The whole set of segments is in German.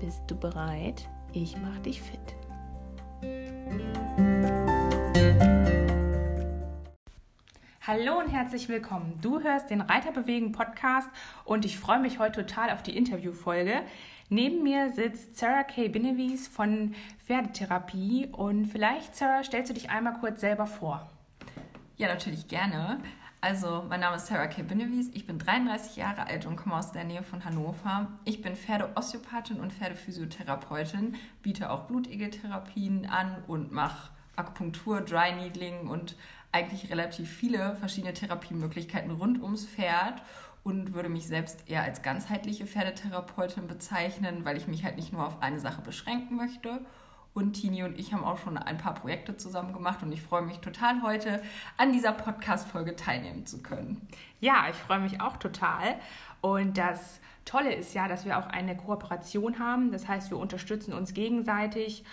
Bist du bereit? Ich mach dich fit. Hallo und herzlich willkommen. Du hörst den Reiterbewegen Podcast und ich freue mich heute total auf die Interviewfolge. Neben mir sitzt Sarah K. Binewies von Pferdetherapie und vielleicht, Sarah, stellst du dich einmal kurz selber vor. Ja, natürlich gerne. Also, mein Name ist Sarah K. Binnewies, ich bin 33 Jahre alt und komme aus der Nähe von Hannover. Ich bin Pferdeosteopathin und Pferdephysiotherapeutin, biete auch Blutegeltherapien an und mache Akupunktur, Dry Needling und eigentlich relativ viele verschiedene Therapiemöglichkeiten rund ums Pferd und würde mich selbst eher als ganzheitliche Pferdetherapeutin bezeichnen, weil ich mich halt nicht nur auf eine Sache beschränken möchte und Tini und ich haben auch schon ein paar Projekte zusammen gemacht und ich freue mich total heute an dieser Podcast-Folge teilnehmen zu können. Ja, ich freue mich auch total. Und das Tolle ist ja, dass wir auch eine Kooperation haben. Das heißt, wir unterstützen uns gegenseitig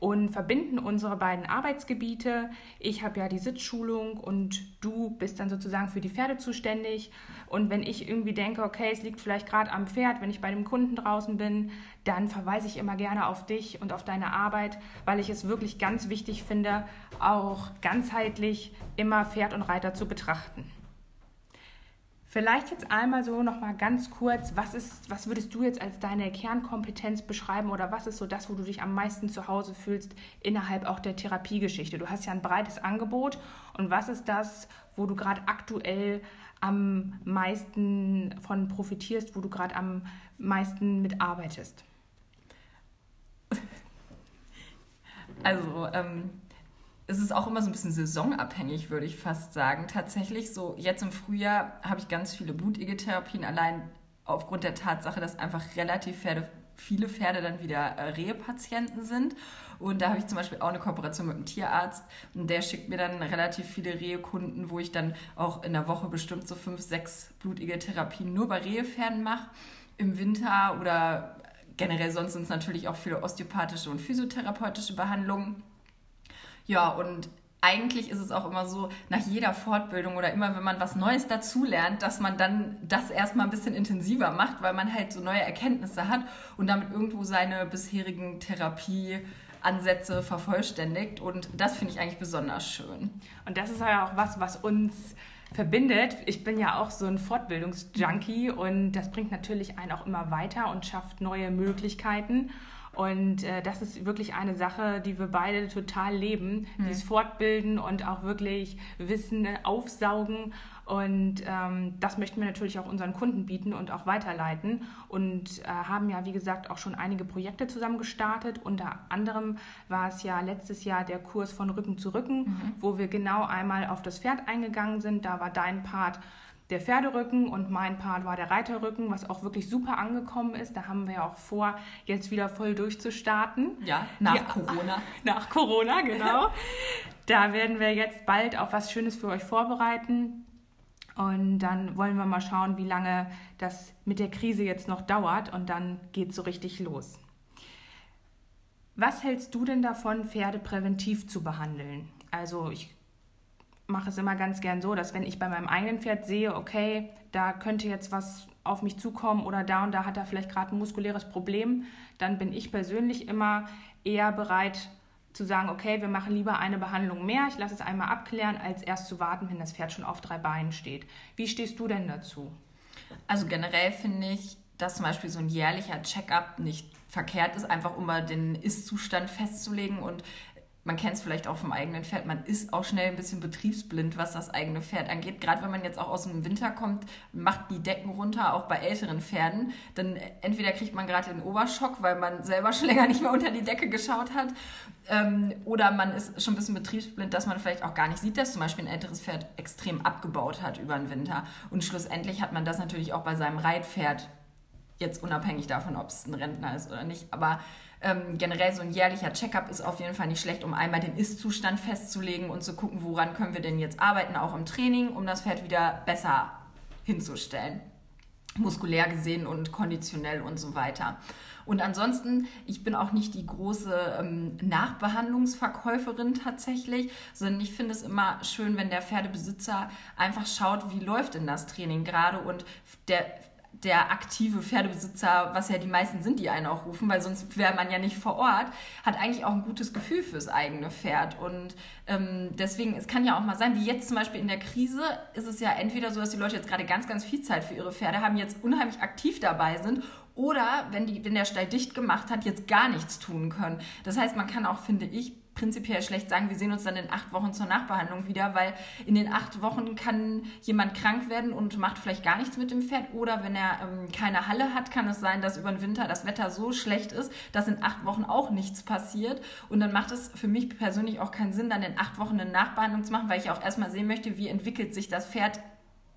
und verbinden unsere beiden Arbeitsgebiete. Ich habe ja die Sitzschulung und du bist dann sozusagen für die Pferde zuständig. Und wenn ich irgendwie denke, okay, es liegt vielleicht gerade am Pferd, wenn ich bei dem Kunden draußen bin, dann verweise ich immer gerne auf dich und auf deine Arbeit, weil ich es wirklich ganz wichtig finde, auch ganzheitlich immer Pferd und Reiter zu betrachten. Vielleicht jetzt einmal so noch mal ganz kurz, was ist, was würdest du jetzt als deine Kernkompetenz beschreiben oder was ist so das, wo du dich am meisten zu Hause fühlst innerhalb auch der Therapiegeschichte? Du hast ja ein breites Angebot und was ist das, wo du gerade aktuell am meisten von profitierst, wo du gerade am meisten mitarbeitest? Also ähm, es ist auch immer so ein bisschen saisonabhängig, würde ich fast sagen. Tatsächlich, so jetzt im Frühjahr habe ich ganz viele Blutegeltherapien, allein aufgrund der Tatsache, dass einfach relativ Pferde, viele Pferde dann wieder äh, Rehepatienten sind. Und da habe ich zum Beispiel auch eine Kooperation mit einem Tierarzt und der schickt mir dann relativ viele Rehekunden, wo ich dann auch in der Woche bestimmt so fünf, sechs Blutegeltherapien nur bei Rehepferden mache. Im Winter oder generell sonst sind es natürlich auch viele osteopathische und physiotherapeutische Behandlungen. Ja, und eigentlich ist es auch immer so, nach jeder Fortbildung oder immer, wenn man was Neues dazulernt, dass man dann das erstmal ein bisschen intensiver macht, weil man halt so neue Erkenntnisse hat und damit irgendwo seine bisherigen Therapieansätze vervollständigt. Und das finde ich eigentlich besonders schön. Und das ist ja auch was, was uns verbindet. Ich bin ja auch so ein Fortbildungsjunkie und das bringt natürlich einen auch immer weiter und schafft neue Möglichkeiten. Und äh, das ist wirklich eine Sache, die wir beide total leben. Mhm. Dieses Fortbilden und auch wirklich Wissen aufsaugen. Und ähm, das möchten wir natürlich auch unseren Kunden bieten und auch weiterleiten. Und äh, haben ja, wie gesagt, auch schon einige Projekte zusammen gestartet. Unter anderem war es ja letztes Jahr der Kurs von Rücken zu Rücken, mhm. wo wir genau einmal auf das Pferd eingegangen sind. Da war dein Part der Pferderücken und mein Part war der Reiterrücken, was auch wirklich super angekommen ist. Da haben wir ja auch vor, jetzt wieder voll durchzustarten. Ja, nach ja, Corona. Nach Corona, genau. da werden wir jetzt bald auch was Schönes für euch vorbereiten. Und dann wollen wir mal schauen, wie lange das mit der Krise jetzt noch dauert. Und dann geht es so richtig los. Was hältst du denn davon, Pferde präventiv zu behandeln? Also ich mache es immer ganz gern so, dass wenn ich bei meinem eigenen Pferd sehe, okay, da könnte jetzt was auf mich zukommen oder da und da hat er vielleicht gerade ein muskuläres Problem, dann bin ich persönlich immer eher bereit zu sagen, okay, wir machen lieber eine Behandlung mehr, ich lasse es einmal abklären, als erst zu warten, wenn das Pferd schon auf drei Beinen steht. Wie stehst du denn dazu? Also generell finde ich, dass zum Beispiel so ein jährlicher Check-up nicht verkehrt ist, einfach um mal den Ist-Zustand festzulegen und man kennt es vielleicht auch vom eigenen Pferd, man ist auch schnell ein bisschen betriebsblind, was das eigene Pferd angeht. Gerade wenn man jetzt auch aus dem Winter kommt, macht die Decken runter, auch bei älteren Pferden. Dann entweder kriegt man gerade den Oberschock, weil man selber schon länger nicht mehr unter die Decke geschaut hat. Ähm, oder man ist schon ein bisschen betriebsblind, dass man vielleicht auch gar nicht sieht, dass zum Beispiel ein älteres Pferd extrem abgebaut hat über den Winter. Und schlussendlich hat man das natürlich auch bei seinem Reitpferd, jetzt unabhängig davon, ob es ein Rentner ist oder nicht. Aber Ähm, generell so ein jährlicher Checkup ist auf jeden Fall nicht schlecht, um einmal den Ist-Zustand festzulegen und zu gucken, woran können wir denn jetzt arbeiten, auch im Training, um das Pferd wieder besser hinzustellen. Muskulär gesehen und konditionell und so weiter. Und ansonsten, ich bin auch nicht die große ähm, Nachbehandlungsverkäuferin tatsächlich, sondern ich finde es immer schön, wenn der Pferdebesitzer einfach schaut, wie läuft denn das Training gerade und der der aktive Pferdebesitzer, was ja die meisten sind, die einen auch rufen, weil sonst wäre man ja nicht vor Ort, hat eigentlich auch ein gutes Gefühl fürs eigene Pferd. Und ähm, deswegen, es kann ja auch mal sein, wie jetzt zum Beispiel in der Krise, ist es ja entweder so, dass die Leute jetzt gerade ganz, ganz viel Zeit für ihre Pferde haben, jetzt unheimlich aktiv dabei sind oder wenn, die, wenn der Stall dicht gemacht hat, jetzt gar nichts tun können. Das heißt, man kann auch, finde ich, prinzipiell schlecht sagen, wir sehen uns dann in acht Wochen zur Nachbehandlung wieder, weil in den acht Wochen kann jemand krank werden und macht vielleicht gar nichts mit dem Pferd. Oder wenn er ähm, keine Halle hat, kann es sein, dass über den Winter das Wetter so schlecht ist, dass in acht Wochen auch nichts passiert. Und dann macht es für mich persönlich auch keinen Sinn, dann in acht Wochen eine Nachbehandlung zu machen, weil ich auch erstmal sehen möchte, wie entwickelt sich das Pferd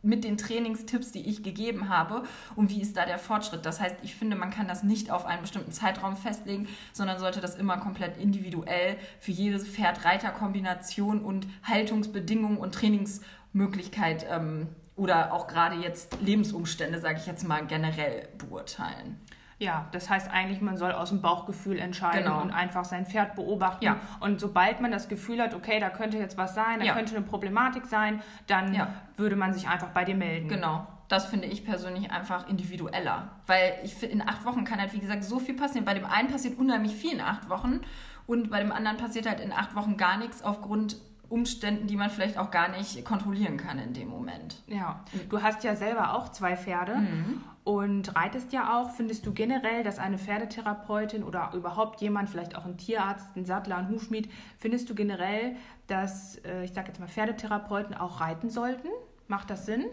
mit den Trainingstipps, die ich gegeben habe und wie ist da der Fortschritt. Das heißt, ich finde, man kann das nicht auf einen bestimmten Zeitraum festlegen, sondern sollte das immer komplett individuell für jede Pferd-Reiter-Kombination und Haltungsbedingungen und Trainingsmöglichkeit ähm, oder auch gerade jetzt Lebensumstände, sage ich jetzt mal, generell beurteilen. Ja, das heißt eigentlich, man soll aus dem Bauchgefühl entscheiden Genau. und einfach sein Pferd beobachten. Ja. Und sobald man das Gefühl hat, okay, da könnte jetzt was sein, da Ja. könnte eine Problematik sein, dann Ja. würde man sich einfach bei dir melden. Genau. Das finde ich persönlich einfach individueller. Weil ich finde, in acht Wochen kann halt, wie gesagt, so viel passieren. Bei dem einen passiert unheimlich viel in acht Wochen und bei dem anderen passiert halt in acht Wochen gar nichts aufgrund Umständen, die man vielleicht auch gar nicht kontrollieren kann in dem Moment. Ja, du hast ja selber auch zwei Pferde Mhm. Und reitest ja auch. Findest du generell, dass eine Pferdetherapeutin oder überhaupt jemand, vielleicht auch ein Tierarzt, ein Sattler, ein Hufschmied, findest du generell, dass, äh, ich sage jetzt mal, Pferdetherapeuten auch reiten sollten? Macht das Sinn?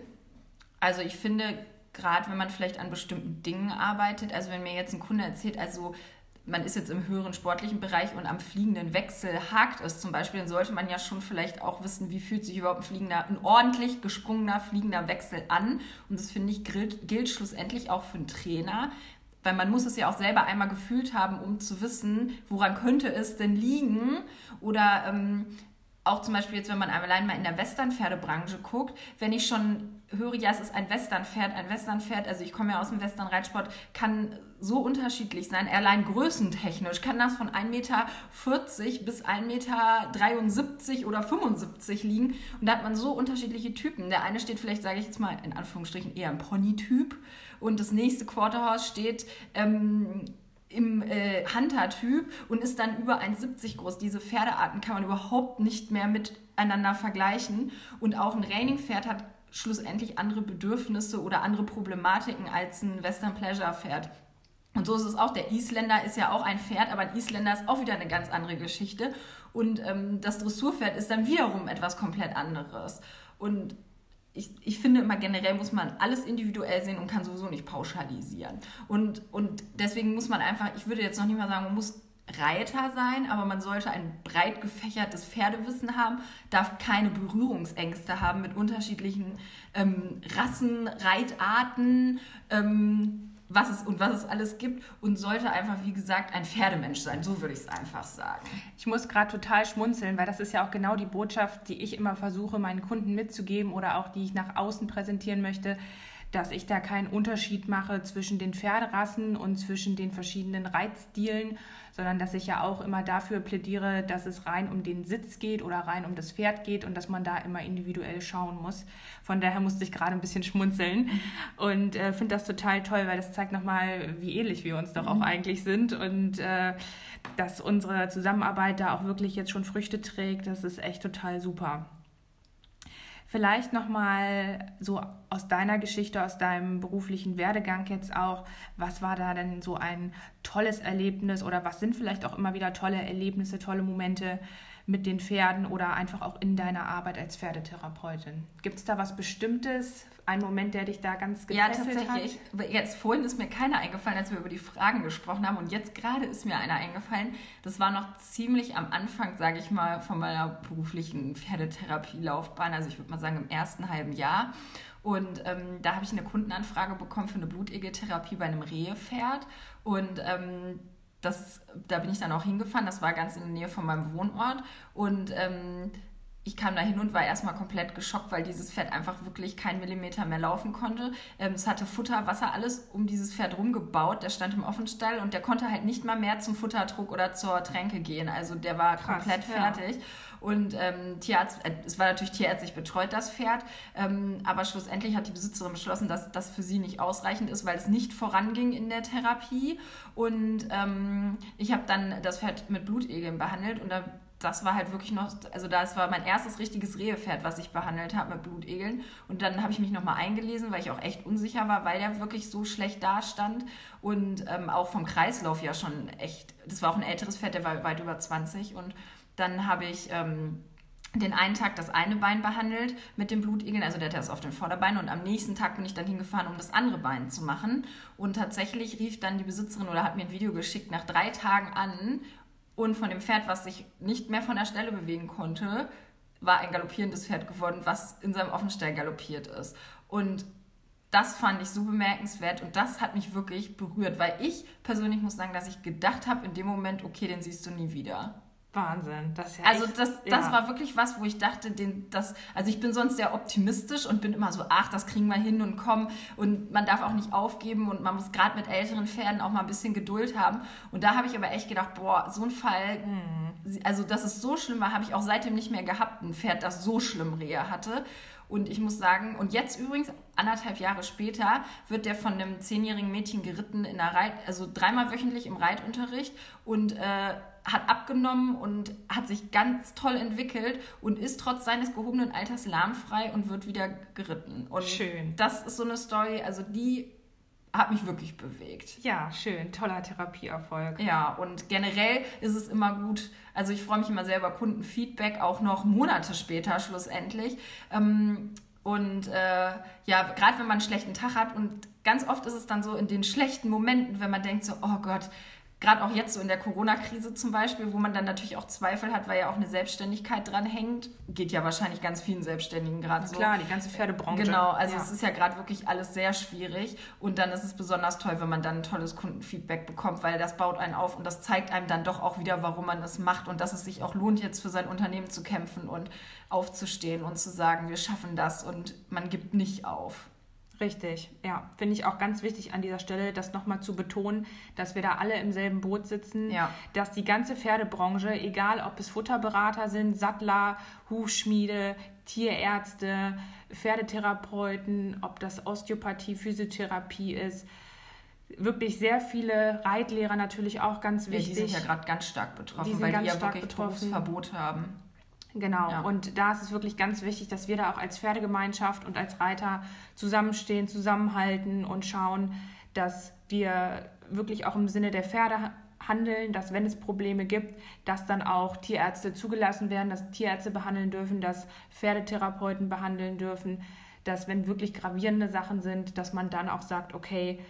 Also ich finde, gerade wenn man vielleicht an bestimmten Dingen arbeitet, also wenn mir jetzt ein Kunde erzählt, also man ist jetzt im höheren sportlichen Bereich und am fliegenden Wechsel hakt es zum Beispiel, dann sollte man ja schon vielleicht auch wissen, wie fühlt sich überhaupt ein fliegender, ein ordentlich gesprungener fliegender Wechsel an. Und das finde ich gilt, gilt schlussendlich auch für einen Trainer. Weil man muss es ja auch selber einmal gefühlt haben, um zu wissen, woran könnte es denn liegen. Oder ähm, auch zum Beispiel jetzt, wenn man allein mal in der Western-Pferdebranche guckt, wenn ich schon höre, ja, es ist ein Western-Pferd, ein Western-Pferd, also ich komme ja aus dem Western-Reitsport, kann so unterschiedlich sein, allein größentechnisch kann das von 1,40 Meter bis 1,73 Meter oder 75 liegen und da hat man so unterschiedliche Typen. Der eine steht vielleicht, sage ich jetzt mal, in Anführungsstrichen eher im Pony-Typ und das nächste Quarterhorse steht ähm, im äh, Hunter-Typ und ist dann über 1,70 groß. Diese Pferdearten kann man überhaupt nicht mehr miteinander vergleichen. Und auch ein Reining-Pferd hat schlussendlich andere Bedürfnisse oder andere Problematiken als ein Western Pleasure-Pferd. Und so ist es auch. Der Isländer ist ja auch ein Pferd, aber ein Isländer ist auch wieder eine ganz andere Geschichte. Und ähm, das Dressurpferd ist dann wiederum etwas komplett anderes. Und ich, ich finde immer generell muss man alles individuell sehen und kann sowieso nicht pauschalisieren. Und, und deswegen muss man einfach, ich würde jetzt noch nicht mal sagen, man muss Reiter sein, aber man sollte ein breit gefächertes Pferdewissen haben, darf keine Berührungsängste haben mit unterschiedlichen ähm, Rassen, Reitarten, ähm, was es und was es alles gibt und sollte einfach, wie gesagt, ein Pferdemensch sein. So würde ich es einfach sagen. Ich muss gerade total schmunzeln, weil das ist ja auch genau die Botschaft, die ich immer versuche, meinen Kunden mitzugeben oder auch die ich nach außen präsentieren möchte, dass ich da keinen Unterschied mache zwischen den Pferderassen und zwischen den verschiedenen Reitstilen, sondern dass ich ja auch immer dafür plädiere, dass es rein um den Sitz geht oder rein um das Pferd geht und dass man da immer individuell schauen muss. Von daher musste ich gerade ein bisschen schmunzeln und äh, finde das total toll, weil das zeigt nochmal, wie ähnlich wir uns doch auch eigentlich sind und äh, dass unsere Zusammenarbeit da auch wirklich jetzt schon Früchte trägt. Das ist echt total super. Vielleicht nochmal so aus deiner Geschichte, aus deinem beruflichen Werdegang jetzt auch, was war da denn so ein tolles Erlebnis oder was sind vielleicht auch immer wieder tolle Erlebnisse, tolle Momente mit den Pferden oder einfach auch in deiner Arbeit als Pferdetherapeutin? Gibt es da was Bestimmtes, einen Moment, der dich da ganz Ja, gefesselt tatsächlich. hat? Jetzt vorhin ist mir keiner eingefallen, als wir über die Fragen gesprochen haben. Und jetzt gerade ist mir einer eingefallen. Das war noch ziemlich am Anfang, sage ich mal, von meiner beruflichen Pferdetherapielaufbahn. Also ich würde mal sagen im ersten halben Jahr. Und ähm, da habe ich eine Kundenanfrage bekommen für eine Blutegeltherapie bei einem Rehepferd. Und ähm, das, da bin ich dann auch hingefahren. Das war ganz in der Nähe von meinem Wohnort. Und ähm, ich kam da hin und war erstmal komplett geschockt, weil dieses Pferd einfach wirklich keinen Millimeter mehr laufen konnte. Ähm, es hatte Futter, Wasser, alles um dieses Pferd rumgebaut. Der stand im Offenstall und der konnte halt nicht mal mehr zum Futterdruck oder zur Tränke gehen. Also der war Krass, komplett fertig. Ja. Und ähm, Tierarzt, äh, es war natürlich tierärztlich betreut, das Pferd. Ähm, aber schlussendlich hat die Besitzerin beschlossen, dass das für sie nicht ausreichend ist, weil es nicht voranging in der Therapie. Und ähm, ich habe dann das Pferd mit Blutegeln behandelt und da das war halt wirklich noch, also das war mein erstes richtiges Rehepferd, was ich behandelt habe mit Blutegeln. Und dann habe ich mich nochmal eingelesen, weil ich auch echt unsicher war, weil der wirklich so schlecht dastand und ähm, auch vom Kreislauf ja schon echt, das war auch ein älteres Pferd, der war weit über 20. Und dann habe ich ähm, den einen Tag das eine Bein behandelt mit dem Blutegeln, also der hat das auf den Vorderbein und am nächsten Tag bin ich dann hingefahren, um das andere Bein zu machen. Und tatsächlich rief dann die Besitzerin oder hat mir ein Video geschickt nach drei Tagen an und von dem Pferd, was sich nicht mehr von der Stelle bewegen konnte, war ein galoppierendes Pferd geworden, was in seinem Offenstall galoppiert ist. Und das fand ich so bemerkenswert und das hat mich wirklich berührt, weil ich persönlich muss sagen, dass ich gedacht habe in dem Moment, okay, den siehst du nie wieder. Wahnsinn. Das ja also das, das ja. war wirklich was, wo ich dachte, den, das, also ich bin sonst sehr optimistisch und bin immer so, ach, das kriegen wir hin und kommen und man darf auch nicht aufgeben und man muss gerade mit älteren Pferden auch mal ein bisschen Geduld haben. Und da habe ich aber echt gedacht, boah, so ein Fall, mhm. also das ist so schlimm habe ich auch seitdem nicht mehr gehabt, ein Pferd, das so schlimm Rehe hatte. Und ich muss sagen, und jetzt übrigens, anderthalb Jahre später, wird der von einem zehnjährigen Mädchen geritten in der Reit, also dreimal wöchentlich im Reitunterricht und äh, hat abgenommen und hat sich ganz toll entwickelt und ist trotz seines gehobenen Alters lahmfrei und wird wieder geritten. Und schön. Das ist so eine Story, also die hat mich wirklich bewegt. Ja, schön. Toller Therapieerfolg. Ja, und generell ist es immer gut, also ich freue mich immer sehr über Kundenfeedback, auch noch Monate später schlussendlich. Ähm, und äh, ja, gerade wenn man einen schlechten Tag hat und ganz oft ist es dann so in den schlechten Momenten, wenn man denkt so, oh Gott, gerade auch jetzt so in der Corona-Krise zum Beispiel, wo man dann natürlich auch Zweifel hat, weil ja auch eine Selbstständigkeit dran hängt. Geht ja wahrscheinlich ganz vielen Selbstständigen gerade so. Klar, die ganze Pferdebranche. Genau, also ja. es ist ja gerade wirklich alles sehr schwierig und dann ist es besonders toll, wenn man dann ein tolles Kundenfeedback bekommt, weil das baut einen auf und das zeigt einem dann doch auch wieder, warum man es macht und dass es sich auch lohnt, jetzt für sein Unternehmen zu kämpfen und aufzustehen und zu sagen, wir schaffen das und man gibt nicht auf. Richtig, ja. Finde ich auch ganz wichtig an dieser Stelle, das nochmal zu betonen, dass wir da alle im selben Boot sitzen, ja. dass die ganze Pferdebranche, egal ob es Futterberater sind, Sattler, Hufschmiede, Tierärzte, Pferdetherapeuten, ob das Osteopathie, Physiotherapie ist, wirklich sehr viele Reitlehrer natürlich auch ganz wichtig. Ja, die sind ja gerade ganz stark betroffen, die weil die ja wirklich betroffen. Berufsverbot haben. Genau, ja. und da ist es wirklich ganz wichtig, dass wir da auch als Pferdegemeinschaft und als Reiter zusammenstehen, zusammenhalten und schauen, dass wir wirklich auch im Sinne der Pferde handeln, dass wenn es Probleme gibt, dass dann auch Tierärzte zugelassen werden, dass Tierärzte behandeln dürfen, dass Pferdetherapeuten behandeln dürfen, dass wenn wirklich gravierende Sachen sind, dass man dann auch sagt, okay,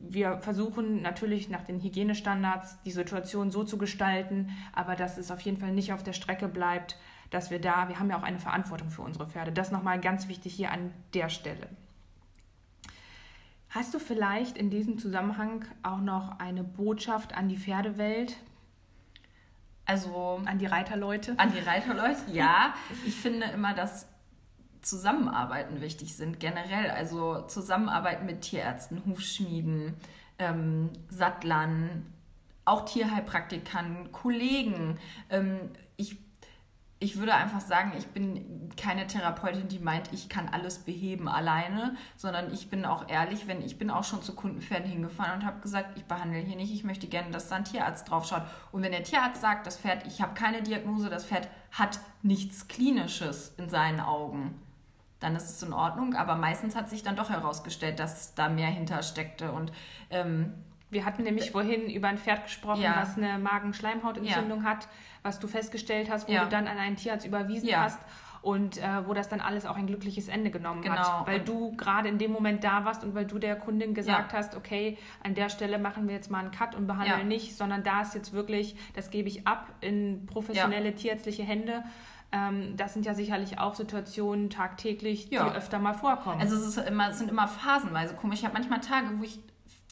wir versuchen natürlich nach den Hygienestandards die Situation so zu gestalten, aber dass es auf jeden Fall nicht auf der Strecke bleibt, dass wir da, wir haben ja auch eine Verantwortung für unsere Pferde. Das nochmal ganz wichtig hier an der Stelle. Hast du vielleicht in diesem Zusammenhang auch noch eine Botschaft an die Pferdewelt? Also an die Reiterleute? An die Reiterleute, ja. Ich finde immer, dass Zusammenarbeiten wichtig sind, generell. Also Zusammenarbeit mit Tierärzten, Hufschmieden, ähm, Sattlern, auch Tierheilpraktikern, Kollegen. Ähm, ich ich würde einfach sagen, ich bin keine Therapeutin, die meint, ich kann alles beheben alleine, sondern ich bin auch ehrlich, wenn ich bin auch schon zu Kundenpferden hingefahren und habe gesagt, ich behandle hier nicht, ich möchte gerne, dass da ein Tierarzt draufschaut. Und wenn der Tierarzt sagt, das Pferd, ich habe keine Diagnose, das Pferd hat nichts Klinisches in seinen Augen, dann ist es in Ordnung. Aber meistens hat sich dann doch herausgestellt, dass da mehr hintersteckte und ähm, wir hatten nämlich vorhin über ein Pferd gesprochen, ja. was eine Magenschleimhautentzündung ja. hat, was du festgestellt hast, wo ja. du dann an einen Tierarzt überwiesen hast und äh, wo das dann alles auch ein glückliches Ende genommen genau. hat. Weil und du gerade in dem Moment da warst und weil du der Kundin gesagt hast, okay, an der Stelle machen wir jetzt mal einen Cut und behandeln nicht, sondern da ist jetzt wirklich, das gebe ich ab in professionelle tierärztliche Hände. Ähm, das sind ja sicherlich auch Situationen tagtäglich, die öfter mal vorkommen. Also es, ist immer, es sind immer phasenweise komisch. Ich habe manchmal Tage, wo ich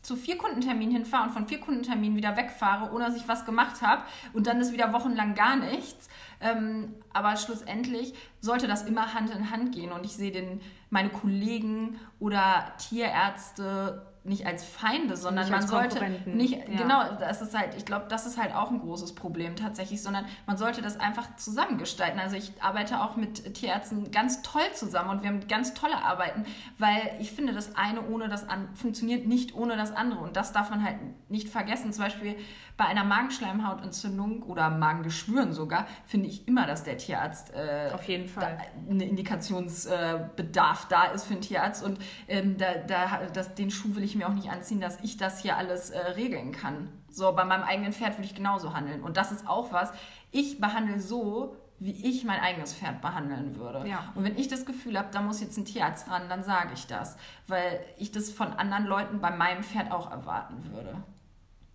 zu vier Kundenterminen hinfahre und von vier Kundenterminen wieder wegfahre, ohne dass ich was gemacht habe und dann ist wieder wochenlang gar nichts. Ähm, aber schlussendlich sollte das immer Hand in Hand gehen und ich sehe den, meine Kollegen oder Tierärzte nicht als Feinde, sondern nicht man sollte nicht ja. genau, das ist halt, ich glaube, das ist halt auch ein großes Problem tatsächlich, sondern man sollte das einfach zusammengestalten. Also ich arbeite auch mit Tierärzten ganz toll zusammen und wir haben ganz tolle Arbeiten, weil ich finde, das eine ohne das andere funktioniert nicht ohne das andere und das darf man halt nicht vergessen. Zum Beispiel bei einer Magenschleimhautentzündung oder Magengeschwüren sogar finde ich immer, dass der Tierarzt äh, auf jeden Fall eine Indikationsbedarf äh, da ist für einen Tierarzt und ähm, da, da, das, den Schuh will ich mir auch nicht anziehen, dass ich das hier alles äh, regeln kann. So, bei meinem eigenen Pferd würde ich genauso handeln. Und das ist auch was, ich behandle so, wie ich mein eigenes Pferd behandeln würde. Ja. Und wenn ich das Gefühl habe, da muss jetzt ein Tierarzt ran, dann sage ich das. Weil ich das von anderen Leuten bei meinem Pferd auch erwarten würde.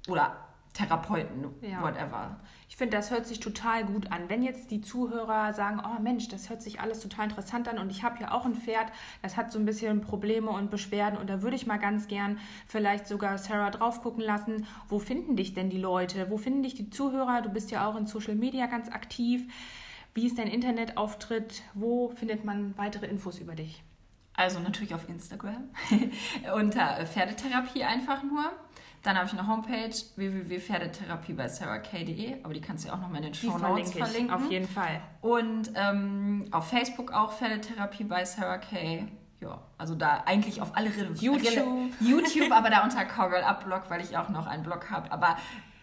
Oder Therapeuten, ja. whatever. Ich finde, das hört sich total gut an. Wenn jetzt die Zuhörer sagen, oh Mensch, das hört sich alles total interessant an und ich habe ja auch ein Pferd, das hat so ein bisschen Probleme und Beschwerden und da würde ich mal ganz gern vielleicht sogar Sarah drauf gucken lassen, wo finden dich denn die Leute? Wo finden dich die Zuhörer? Du bist ja auch in Social Media ganz aktiv. Wie ist dein Internetauftritt? Wo findet man weitere Infos über dich? Also natürlich auf Instagram unter Pferdetherapie einfach nur. Dann habe ich eine Homepage www.pferdetherapie bei sarahk.de, aber die kannst du ja auch nochmal in den Show Notes verlinke verlinken. Auf jeden Fall. Und ähm, auf Facebook auch Pferdetherapie bei Sarah K. Ja, also da eigentlich auf alle Rele YouTube. YouTube, aber da unter Coggle Up weil ich auch noch einen Blog habe. Aber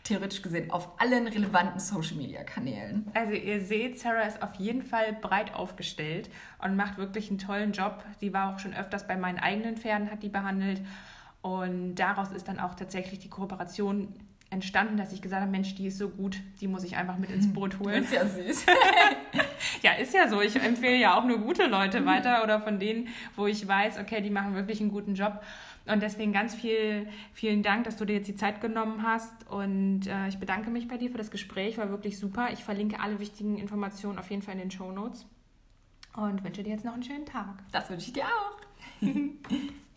theoretisch gesehen auf allen relevanten Social Media Kanälen. Also ihr seht, Sarah ist auf jeden Fall breit aufgestellt und macht wirklich einen tollen Job. Sie war auch schon öfters bei meinen eigenen Pferden, hat die behandelt und daraus ist dann auch tatsächlich die Kooperation entstanden, dass ich gesagt habe, Mensch, die ist so gut, die muss ich einfach mit ins Boot holen. ist ja süß. ja, ist ja so. Ich empfehle ja auch nur gute Leute weiter oder von denen, wo ich weiß, okay, die machen wirklich einen guten Job. Und deswegen ganz viel, vielen Dank, dass du dir jetzt die Zeit genommen hast. Und äh, ich bedanke mich bei dir für das Gespräch, war wirklich super. Ich verlinke alle wichtigen Informationen auf jeden Fall in den Show Notes und wünsche dir jetzt noch einen schönen Tag. Das wünsche ich dir auch.